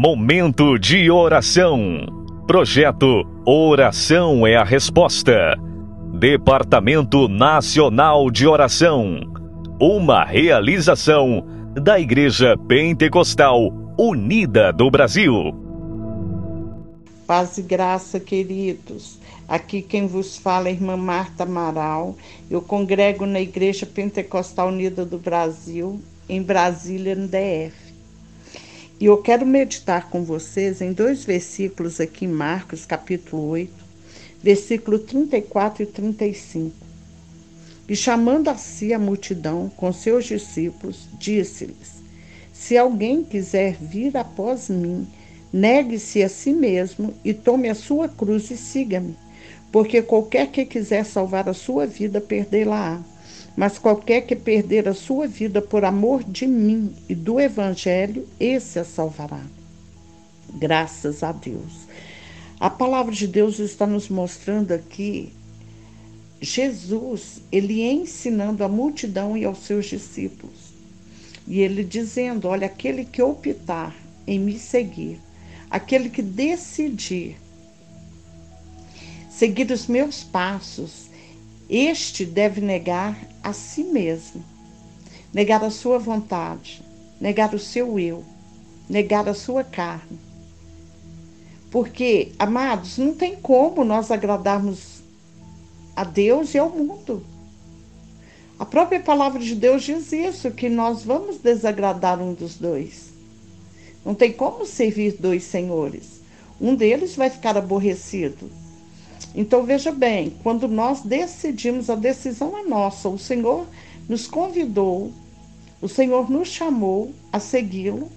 Momento de oração. Projeto Oração é a Resposta. Departamento Nacional de Oração. Uma realização da Igreja Pentecostal Unida do Brasil. Paz e graça, queridos. Aqui quem vos fala é a irmã Marta Amaral. Eu congrego na Igreja Pentecostal Unida do Brasil, em Brasília, no DF. E eu quero meditar com vocês em dois versículos aqui em Marcos, capítulo 8, versículo 34 e 35. E chamando a si a multidão com seus discípulos, disse-lhes: Se alguém quiser vir após mim, negue-se a si mesmo e tome a sua cruz e siga-me. Porque qualquer que quiser salvar a sua vida, perdê-la-á mas qualquer que perder a sua vida por amor de mim e do Evangelho, esse a salvará. Graças a Deus. A palavra de Deus está nos mostrando aqui Jesus, ele ensinando a multidão e aos seus discípulos. E ele dizendo: Olha, aquele que optar em me seguir, aquele que decidir seguir os meus passos, este deve negar a si mesmo, negar a sua vontade, negar o seu eu, negar a sua carne. Porque, amados, não tem como nós agradarmos a Deus e ao mundo. A própria palavra de Deus diz isso, que nós vamos desagradar um dos dois. Não tem como servir dois senhores. Um deles vai ficar aborrecido então veja bem, quando nós decidimos, a decisão é nossa. O Senhor nos convidou, o Senhor nos chamou a segui-lo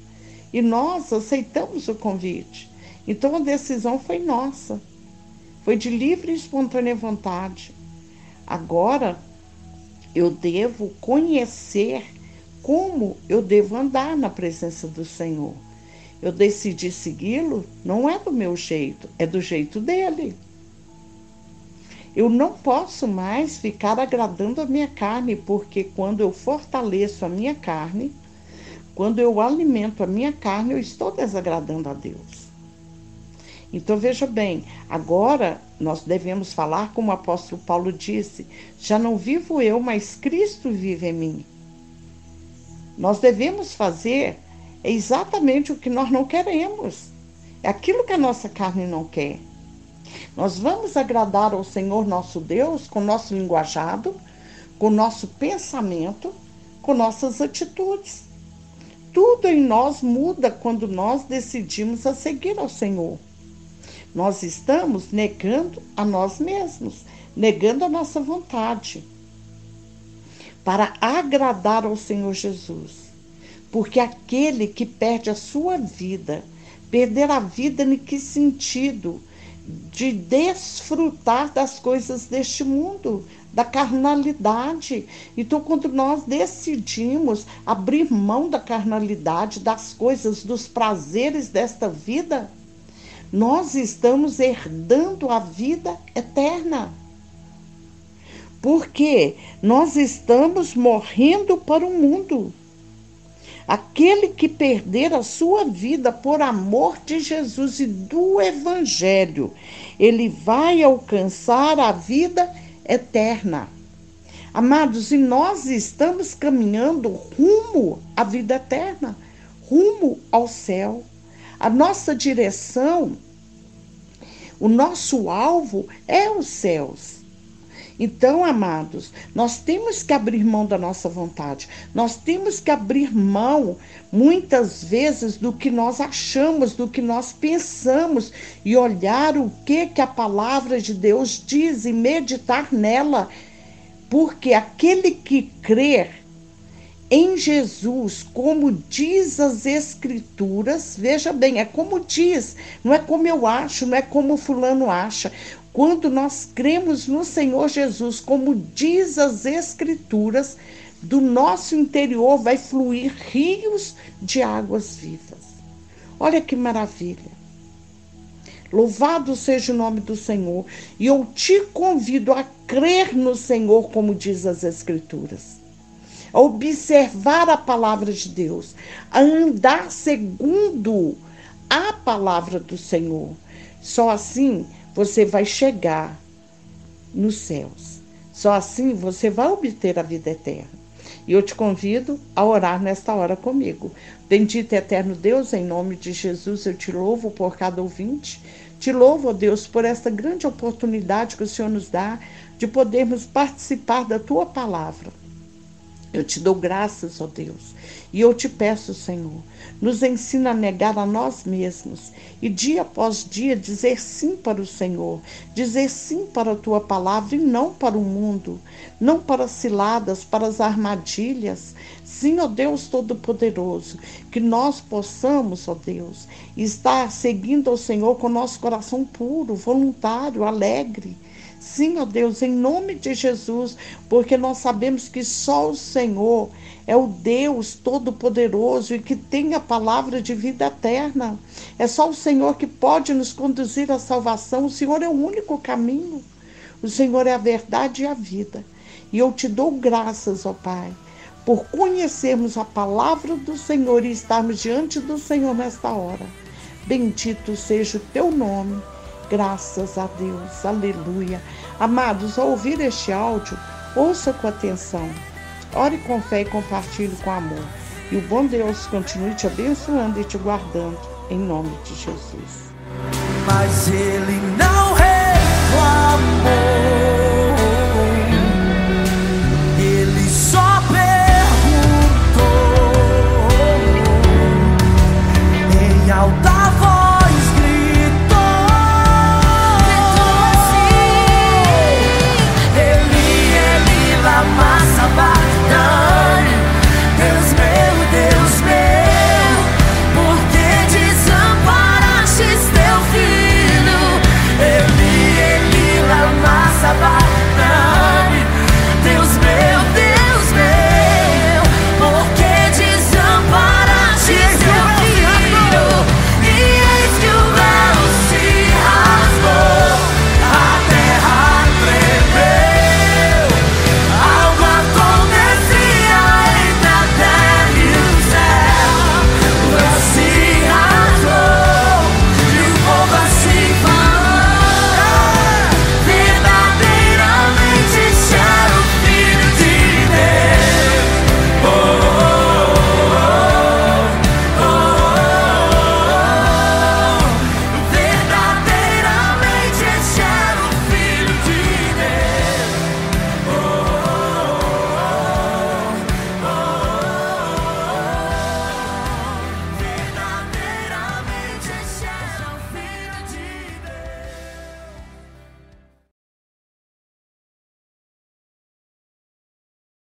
e nós aceitamos o convite. Então a decisão foi nossa, foi de livre e espontânea vontade. Agora eu devo conhecer como eu devo andar na presença do Senhor. Eu decidi segui-lo, não é do meu jeito, é do jeito dele. Eu não posso mais ficar agradando a minha carne, porque quando eu fortaleço a minha carne, quando eu alimento a minha carne, eu estou desagradando a Deus. Então veja bem, agora nós devemos falar como o apóstolo Paulo disse: já não vivo eu, mas Cristo vive em mim. Nós devemos fazer exatamente o que nós não queremos. É aquilo que a nossa carne não quer. Nós vamos agradar ao Senhor nosso Deus com nosso linguajado, com nosso pensamento, com nossas atitudes. Tudo em nós muda quando nós decidimos a seguir ao Senhor. Nós estamos negando a nós mesmos, negando a nossa vontade para agradar ao Senhor Jesus. Porque aquele que perde a sua vida, perder a vida em que sentido? De desfrutar das coisas deste mundo, da carnalidade. Então, quando nós decidimos abrir mão da carnalidade, das coisas, dos prazeres desta vida, nós estamos herdando a vida eterna. Porque nós estamos morrendo para o mundo. Aquele que perder a sua vida por amor de Jesus e do Evangelho, ele vai alcançar a vida eterna. Amados, e nós estamos caminhando rumo à vida eterna, rumo ao céu. A nossa direção, o nosso alvo é os céus. Então, amados, nós temos que abrir mão da nossa vontade. Nós temos que abrir mão, muitas vezes, do que nós achamos, do que nós pensamos e olhar o que, que a palavra de Deus diz e meditar nela. Porque aquele que crer em Jesus, como diz as Escrituras, veja bem, é como diz, não é como eu acho, não é como Fulano acha. Quando nós cremos no Senhor Jesus, como diz as Escrituras, do nosso interior vai fluir rios de águas vivas. Olha que maravilha. Louvado seja o nome do Senhor. E eu te convido a crer no Senhor, como diz as Escrituras. A observar a palavra de Deus, a andar segundo a palavra do Senhor. Só assim você vai chegar nos céus. Só assim você vai obter a vida eterna. E eu te convido a orar nesta hora comigo. Bendito eterno Deus, em nome de Jesus, eu te louvo por cada ouvinte. Te louvo, ó Deus, por esta grande oportunidade que o Senhor nos dá de podermos participar da tua palavra. Eu te dou graças, ó Deus, e eu te peço, Senhor, nos ensina a negar a nós mesmos e dia após dia dizer sim para o Senhor, dizer sim para a tua palavra e não para o mundo, não para as ciladas, para as armadilhas. Sim, ó Deus Todo-Poderoso, que nós possamos, ó Deus, estar seguindo ao Senhor com nosso coração puro, voluntário, alegre Sim, ó Deus, em nome de Jesus, porque nós sabemos que só o Senhor é o Deus Todo-Poderoso e que tem a palavra de vida eterna. É só o Senhor que pode nos conduzir à salvação. O Senhor é o único caminho. O Senhor é a verdade e a vida. E eu te dou graças, ó Pai, por conhecermos a palavra do Senhor e estarmos diante do Senhor nesta hora. Bendito seja o teu nome Graças a Deus, aleluia. Amados, ao ouvir este áudio, ouça com atenção. Ore com fé e compartilhe com amor. E o bom Deus continue te abençoando e te guardando, em nome de Jesus. Mas Ele não reclama.